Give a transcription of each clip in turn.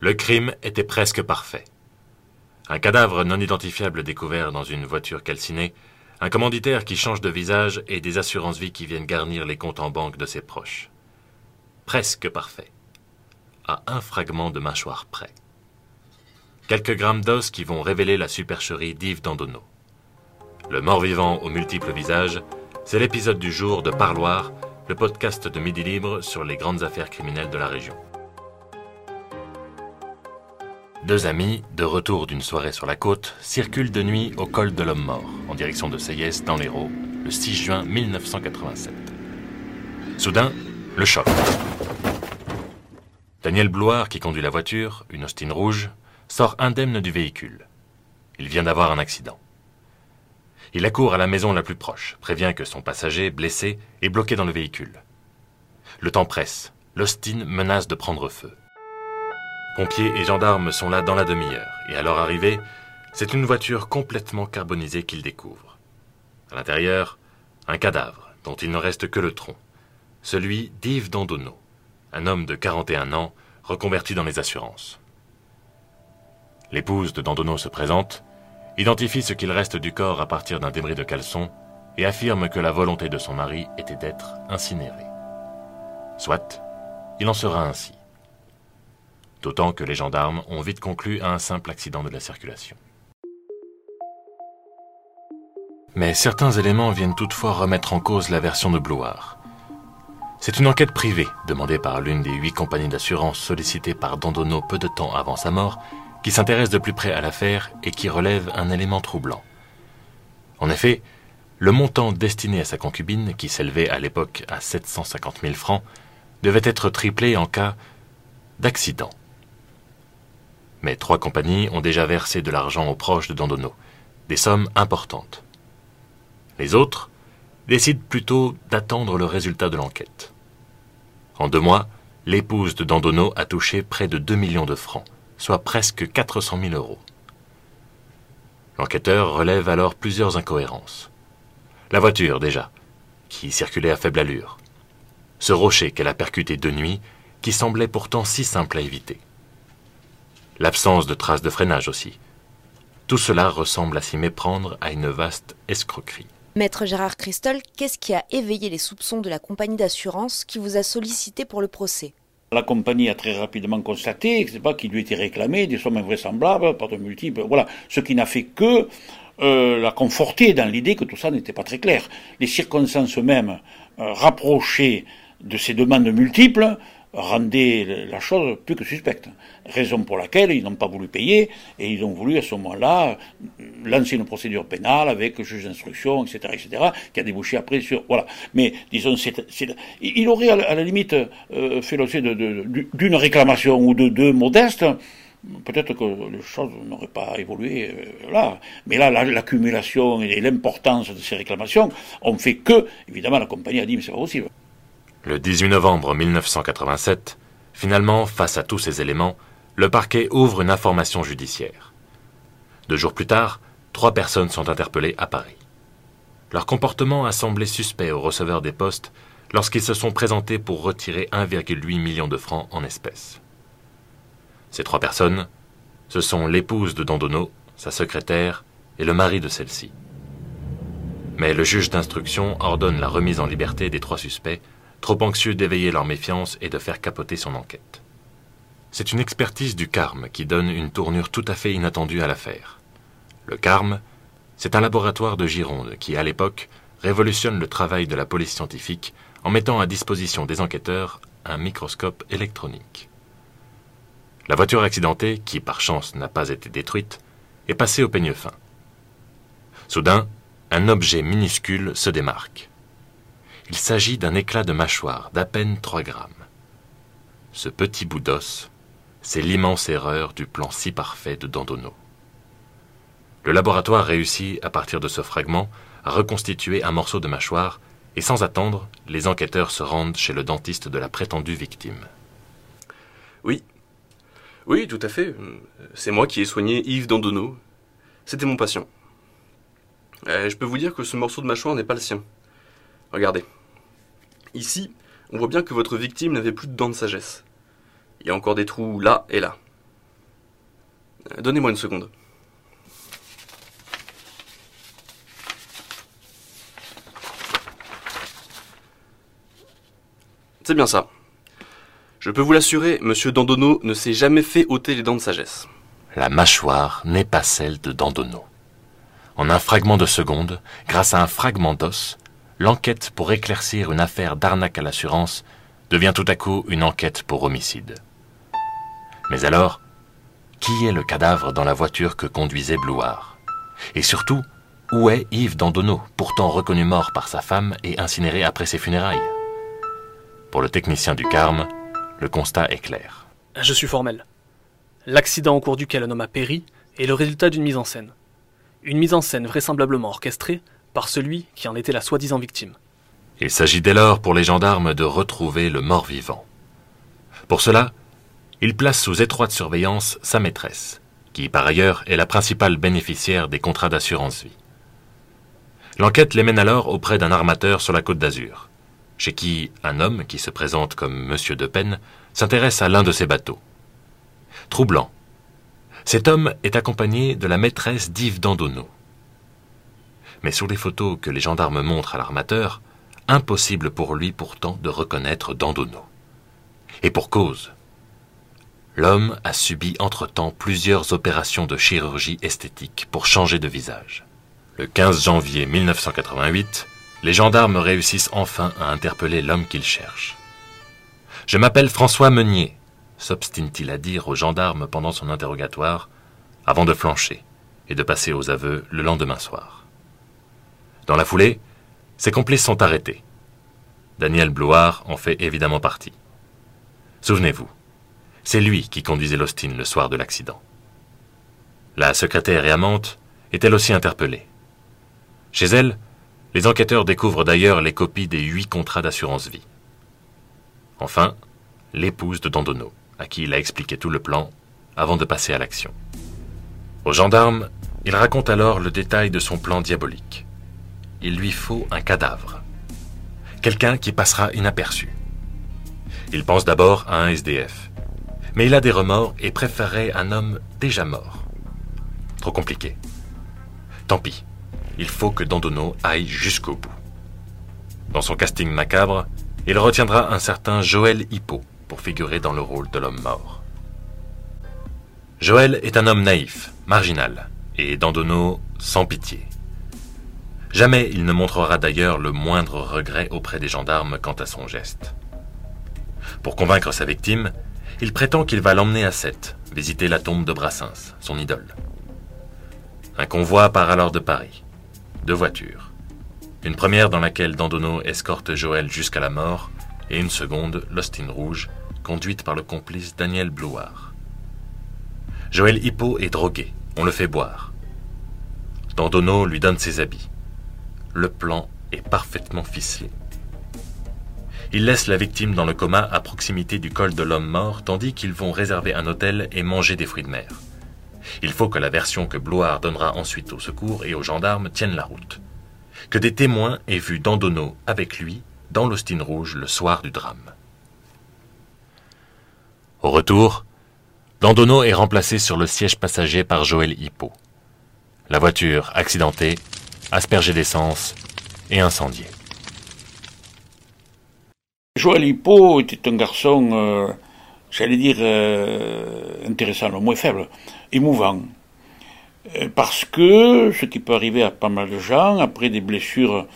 Le crime était presque parfait. Un cadavre non identifiable découvert dans une voiture calcinée, un commanditaire qui change de visage et des assurances-vie qui viennent garnir les comptes en banque de ses proches. Presque parfait. À un fragment de mâchoire près. Quelques grammes d'os qui vont révéler la supercherie d'Yves Dandonneau. Le mort-vivant aux multiples visages, c'est l'épisode du jour de Parloir, le podcast de Midi Libre sur les grandes affaires criminelles de la région. Deux amis, de retour d'une soirée sur la côte, circulent de nuit au col de l'Homme Mort, en direction de Seyès, dans l'Hérault, le 6 juin 1987. Soudain, le choc. Daniel Bloire, qui conduit la voiture, une Austin rouge, sort indemne du véhicule. Il vient d'avoir un accident. Il accourt à la maison la plus proche, prévient que son passager, blessé, est bloqué dans le véhicule. Le temps presse. L'Austin menace de prendre feu. Pompiers et gendarmes sont là dans la demi-heure, et à leur arrivée, c'est une voiture complètement carbonisée qu'ils découvrent. À l'intérieur, un cadavre dont il ne reste que le tronc, celui d'Yves Dandonneau, un homme de 41 ans reconverti dans les assurances. L'épouse de Dandonneau se présente, identifie ce qu'il reste du corps à partir d'un débris de caleçon et affirme que la volonté de son mari était d'être incinéré. Soit, il en sera ainsi d'autant que les gendarmes ont vite conclu à un simple accident de la circulation. Mais certains éléments viennent toutefois remettre en cause la version de Blouard. C'est une enquête privée, demandée par l'une des huit compagnies d'assurance sollicitées par Dandonneau peu de temps avant sa mort, qui s'intéresse de plus près à l'affaire et qui relève un élément troublant. En effet, le montant destiné à sa concubine, qui s'élevait à l'époque à 750 000 francs, devait être triplé en cas d'accident. Mais trois compagnies ont déjà versé de l'argent aux proches de Dandonneau, des sommes importantes. Les autres décident plutôt d'attendre le résultat de l'enquête. En deux mois, l'épouse de Dandonneau a touché près de 2 millions de francs, soit presque 400 000 euros. L'enquêteur relève alors plusieurs incohérences. La voiture, déjà, qui circulait à faible allure. Ce rocher qu'elle a percuté de nuit, qui semblait pourtant si simple à éviter. L'absence de traces de freinage aussi. Tout cela ressemble à s'y méprendre à une vaste escroquerie. Maître Gérard Christol, qu'est-ce qui a éveillé les soupçons de la compagnie d'assurance qui vous a sollicité pour le procès? La compagnie a très rapidement constaté pas, qu'il lui était réclamé des sommes invraisemblables par de multiples. Voilà, ce qui n'a fait que euh, la conforter dans l'idée que tout ça n'était pas très clair. Les circonstances mêmes euh, rapprochées de ces demandes multiples rendait la chose plus que suspecte. Raison pour laquelle ils n'ont pas voulu payer et ils ont voulu à ce moment-là lancer une procédure pénale avec juge d'instruction, etc., etc., qui a débouché après sur voilà. Mais disons, il aurait à la limite euh, fait l'objet d'une réclamation ou de deux modestes. Peut-être que les choses n'auraient pas évolué euh, là. Mais là, l'accumulation et l'importance de ces réclamations ont fait que, évidemment, la compagnie a dit mais c'est pas possible. Le 18 novembre 1987, finalement, face à tous ces éléments, le parquet ouvre une information judiciaire. Deux jours plus tard, trois personnes sont interpellées à Paris. Leur comportement a semblé suspect aux receveurs des postes lorsqu'ils se sont présentés pour retirer 1,8 million de francs en espèces. Ces trois personnes, ce sont l'épouse de Dandonneau, sa secrétaire et le mari de celle-ci. Mais le juge d'instruction ordonne la remise en liberté des trois suspects trop anxieux d'éveiller leur méfiance et de faire capoter son enquête. C'est une expertise du CARM qui donne une tournure tout à fait inattendue à l'affaire. Le CARM, c'est un laboratoire de Gironde qui, à l'époque, révolutionne le travail de la police scientifique en mettant à disposition des enquêteurs un microscope électronique. La voiture accidentée, qui par chance n'a pas été détruite, est passée au peigne fin. Soudain, un objet minuscule se démarque. Il s'agit d'un éclat de mâchoire d'à peine 3 grammes. Ce petit bout d'os, c'est l'immense erreur du plan si parfait de Dandonneau. Le laboratoire réussit, à partir de ce fragment, à reconstituer un morceau de mâchoire, et sans attendre, les enquêteurs se rendent chez le dentiste de la prétendue victime. Oui. Oui, tout à fait. C'est moi qui ai soigné Yves Dandonneau. C'était mon patient. Euh, je peux vous dire que ce morceau de mâchoire n'est pas le sien. Regardez. Ici, on voit bien que votre victime n'avait plus de dents de sagesse. Il y a encore des trous là et là. Donnez-moi une seconde. C'est bien ça. Je peux vous l'assurer, Monsieur Dandonneau ne s'est jamais fait ôter les dents de sagesse. La mâchoire n'est pas celle de Dandonneau. En un fragment de seconde, grâce à un fragment d'os, l'enquête pour éclaircir une affaire d'arnaque à l'assurance devient tout à coup une enquête pour homicide. Mais alors, qui est le cadavre dans la voiture que conduisait Blouard? Et surtout, où est Yves Dandonneau, pourtant reconnu mort par sa femme et incinéré après ses funérailles? Pour le technicien du Carme, le constat est clair. Je suis formel. L'accident au cours duquel un homme a péri est le résultat d'une mise en scène. Une mise en scène vraisemblablement orchestrée par celui qui en était la soi-disant victime. Il s'agit dès lors pour les gendarmes de retrouver le mort-vivant. Pour cela, ils placent sous étroite surveillance sa maîtresse, qui par ailleurs est la principale bénéficiaire des contrats d'assurance vie. L'enquête les mène alors auprès d'un armateur sur la côte d'Azur, chez qui un homme qui se présente comme Monsieur de Pen s'intéresse à l'un de ses bateaux. Troublant. Cet homme est accompagné de la maîtresse d'Yves Dandonneau. Mais sur les photos que les gendarmes montrent à l'armateur, impossible pour lui pourtant de reconnaître Dandonneau. Et pour cause. L'homme a subi entre-temps plusieurs opérations de chirurgie esthétique pour changer de visage. Le 15 janvier 1988, les gendarmes réussissent enfin à interpeller l'homme qu'ils cherchent. Je m'appelle François Meunier, s'obstine-t-il à dire aux gendarmes pendant son interrogatoire, avant de flancher et de passer aux aveux le lendemain soir. Dans la foulée, ses complices sont arrêtés. Daniel Bloire en fait évidemment partie. Souvenez-vous, c'est lui qui conduisait l'Austin le soir de l'accident. La secrétaire et amante est elle aussi interpellée. Chez elle, les enquêteurs découvrent d'ailleurs les copies des huit contrats d'assurance vie. Enfin, l'épouse de Dandonneau, à qui il a expliqué tout le plan avant de passer à l'action. Aux gendarmes, il raconte alors le détail de son plan diabolique. Il lui faut un cadavre. Quelqu'un qui passera inaperçu. Il pense d'abord à un SDF. Mais il a des remords et préférerait un homme déjà mort. Trop compliqué. Tant pis. Il faut que Dandonneau aille jusqu'au bout. Dans son casting macabre, il retiendra un certain Joël Hippo pour figurer dans le rôle de l'homme mort. Joël est un homme naïf, marginal, et Dandonneau sans pitié. Jamais il ne montrera d'ailleurs le moindre regret auprès des gendarmes quant à son geste. Pour convaincre sa victime, il prétend qu'il va l'emmener à Sète, visiter la tombe de Brassens, son idole. Un convoi part alors de Paris. Deux voitures. Une première dans laquelle Dandonneau escorte Joël jusqu'à la mort, et une seconde, l'Austin Rouge, conduite par le complice Daniel Blouard. Joël Hippo est drogué, on le fait boire. Dandonneau lui donne ses habits. Le plan est parfaitement ficelé. Il laisse la victime dans le coma à proximité du col de l'homme mort, tandis qu'ils vont réserver un hôtel et manger des fruits de mer. Il faut que la version que Bloire donnera ensuite au secours et aux gendarmes tienne la route. Que des témoins aient vu Dandonneau avec lui dans l'Austin Rouge le soir du drame. Au retour, Dandonneau est remplacé sur le siège passager par Joël Hippo. La voiture accidentée, aspergée d'essence et incendiée. Joël Hippo était un garçon, euh, j'allais dire, euh, intéressant, le moins faible, émouvant. Euh, parce que, ce qui peut arriver à pas mal de gens, après des blessures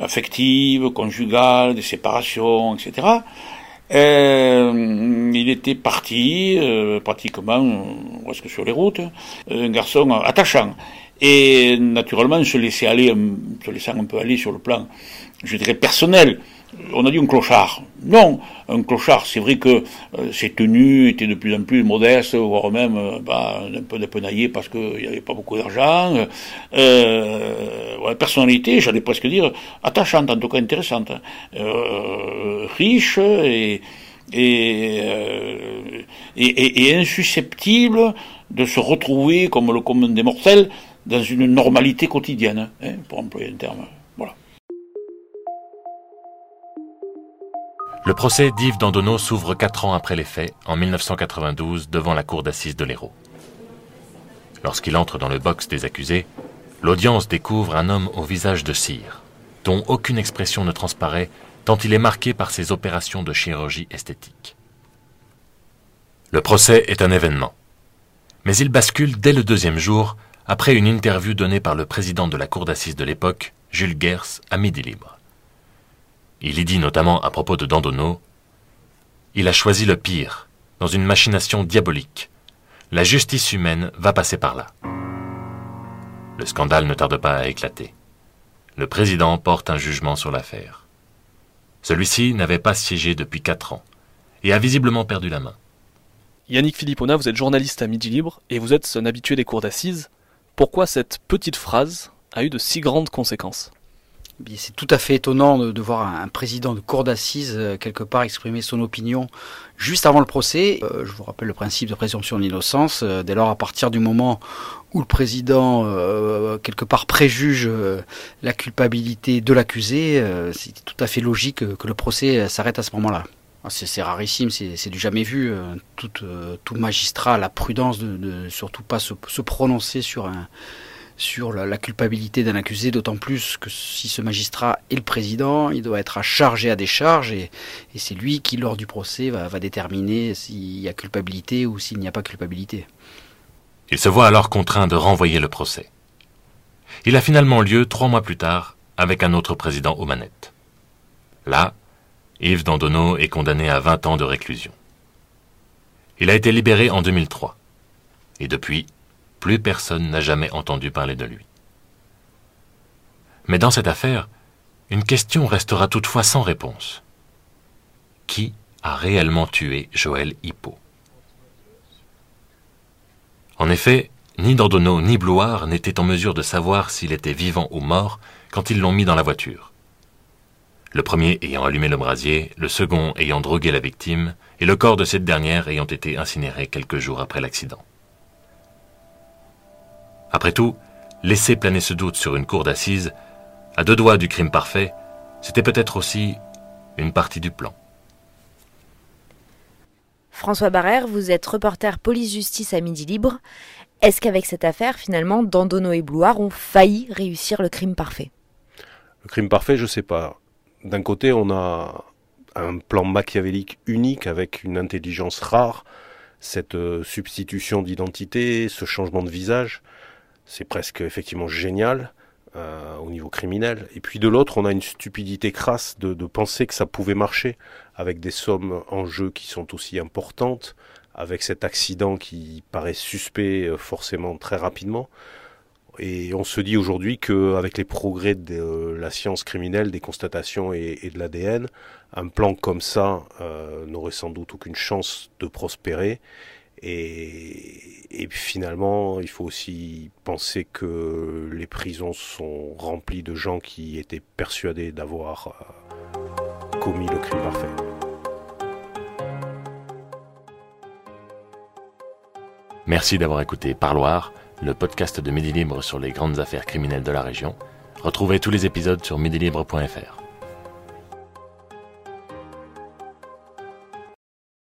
affectives, conjugales, des séparations, etc., il était parti, pratiquement, presque sur les routes, un garçon attachant. Et naturellement, se laisser aller, se laissant un peu aller sur le plan, je dirais, personnel. On a dit un clochard. Non, un clochard, c'est vrai que euh, ses tenues étaient de plus en plus modestes, voire même euh, bah, un peu dépenaillées parce qu'il n'y avait pas beaucoup d'argent. Euh, ouais, personnalité, j'allais presque dire, attachante, en tout cas intéressante. Euh, riche et, et, et, et, insusceptible de se retrouver, comme le commun des mortels, dans une normalité quotidienne, hein, pour employer un terme. Le procès d'Yves Dandonneau s'ouvre quatre ans après les faits, en 1992, devant la cour d'assises de l'Hérault. Lorsqu'il entre dans le box des accusés, l'audience découvre un homme au visage de cire, dont aucune expression ne transparaît tant il est marqué par ses opérations de chirurgie esthétique. Le procès est un événement. Mais il bascule dès le deuxième jour, après une interview donnée par le président de la cour d'assises de l'époque, Jules Gers, à Midi Libre. Il y dit notamment à propos de Dandonneau Il a choisi le pire, dans une machination diabolique. La justice humaine va passer par là. Le scandale ne tarde pas à éclater. Le président porte un jugement sur l'affaire. Celui-ci n'avait pas siégé depuis quatre ans et a visiblement perdu la main. Yannick Philippona, vous êtes journaliste à Midi Libre et vous êtes un habitué des cours d'assises. Pourquoi cette petite phrase a eu de si grandes conséquences c'est tout à fait étonnant de, voir un, président de cour d'assises euh, quelque part exprimer son opinion juste avant le procès. Euh, je vous rappelle le principe de présomption d'innocence. Euh, dès lors, à partir du moment où le président quelque part préjuge la culpabilité de l'accusé, c'est tout à fait logique que le procès s'arrête à ce moment-là. C'est rarissime, c'est du jamais vu. Tout, tout, magistrat a la prudence de, de surtout pas se, prononcer sur la, culpabilité d'un accusé, d'autant plus que si ce magistrat est le président, il doit être à charge et à décharge, et, c'est lui qui, lors du procès, va, va déterminer s'il y a culpabilité ou s'il n'y a pas culpabilité. Il se voit alors contraint de renvoyer le procès. Il a finalement lieu trois mois plus tard avec un autre président aux manettes. Là, Yves Dandonneau est condamné à 20 ans de réclusion. Il a été libéré en 2003. Et depuis, plus personne n'a jamais entendu parler de lui. Mais dans cette affaire, une question restera toutefois sans réponse. Qui a réellement tué Joël Hippo? En effet, ni Dandonneau ni Bloire n'étaient en mesure de savoir s'il était vivant ou mort quand ils l'ont mis dans la voiture. Le premier ayant allumé le brasier, le second ayant drogué la victime, et le corps de cette dernière ayant été incinéré quelques jours après l'accident. Après tout, laisser planer ce doute sur une cour d'assises, à deux doigts du crime parfait, c'était peut-être aussi une partie du plan. François Barrère, vous êtes reporter police-justice à Midi Libre. Est-ce qu'avec cette affaire, finalement, Dandono et Bloire ont failli réussir le crime parfait? Le crime parfait, je ne sais pas. D'un côté, on a un plan machiavélique unique avec une intelligence rare, cette euh, substitution d'identité, ce changement de visage c'est presque effectivement génial euh, au niveau criminel. Et puis de l'autre, on a une stupidité crasse de, penser que ça pouvait marcher avec des sommes en jeu qui sont aussi importantes, avec cet accident qui paraît suspect euh, forcément très rapidement. Et on se dit aujourd'hui qu'avec les progrès de la science criminelle, des constatations et, de l'ADN, un plan comme ça euh, n'aurait sans doute aucune chance de prospérer. Et, finalement, il faut aussi penser que les prisons sont remplies de gens qui étaient persuadés d'avoir euh, commis le crime parfait. Merci d'avoir écouté Parloir, le podcast de Midi Libre sur les grandes affaires criminelles de la région. Retrouvez tous les épisodes sur midilibre.fr.